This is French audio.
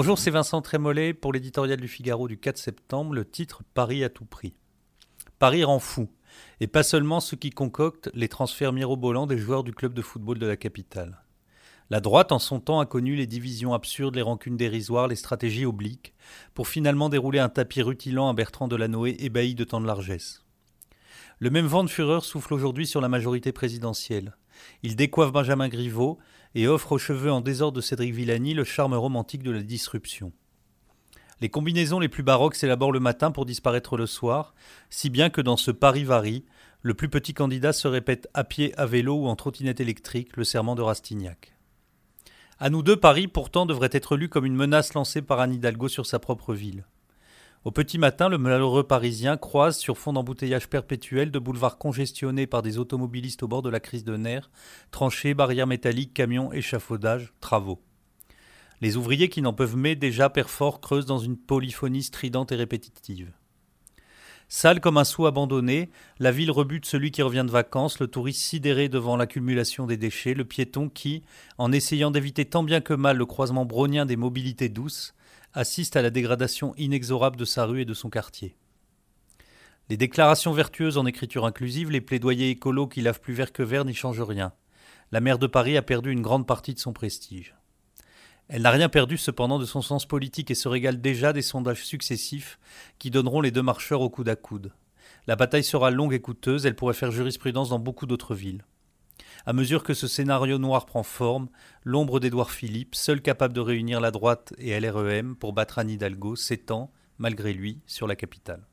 Bonjour, c'est Vincent Trémollet pour l'éditorial du Figaro du 4 septembre, le titre Paris à tout prix. Paris rend fou, et pas seulement ceux qui concoctent les transferts mirobolants des joueurs du club de football de la capitale. La droite, en son temps, a connu les divisions absurdes, les rancunes dérisoires, les stratégies obliques, pour finalement dérouler un tapis rutilant à Bertrand Delanoë ébahi de tant de largesse. Le même vent de fureur souffle aujourd'hui sur la majorité présidentielle. Il décoiffe Benjamin Griveaux et offre aux cheveux en désordre de Cédric Villani le charme romantique de la disruption. Les combinaisons les plus baroques s'élaborent le matin pour disparaître le soir, si bien que dans ce Paris-Vari, le plus petit candidat se répète à pied, à vélo ou en trottinette électrique le serment de Rastignac. À nous deux, Paris pourtant devrait être lu comme une menace lancée par Anne Hidalgo sur sa propre ville. Au petit matin, le malheureux Parisien croise, sur fond d'embouteillage perpétuel, de boulevards congestionnés par des automobilistes au bord de la crise de nerfs, tranchées, barrières métalliques, camions, échafaudages, travaux. Les ouvriers qui n'en peuvent mais déjà perforent creusent dans une polyphonie stridente et répétitive. Sale comme un sou abandonné, la ville rebute celui qui revient de vacances, le touriste sidéré devant l'accumulation des déchets, le piéton qui, en essayant d'éviter tant bien que mal le croisement brownien des mobilités douces, assiste à la dégradation inexorable de sa rue et de son quartier. Les déclarations vertueuses en écriture inclusive, les plaidoyers écolos qui lavent plus vert que vert n'y changent rien. La maire de Paris a perdu une grande partie de son prestige. Elle n'a rien perdu cependant de son sens politique et se régale déjà des sondages successifs qui donneront les deux marcheurs au coude à coude. La bataille sera longue et coûteuse, elle pourrait faire jurisprudence dans beaucoup d'autres villes. À mesure que ce scénario noir prend forme, l'ombre d'Édouard Philippe, seul capable de réunir la droite et LREM pour battre Anne Hidalgo, s'étend, malgré lui, sur la capitale.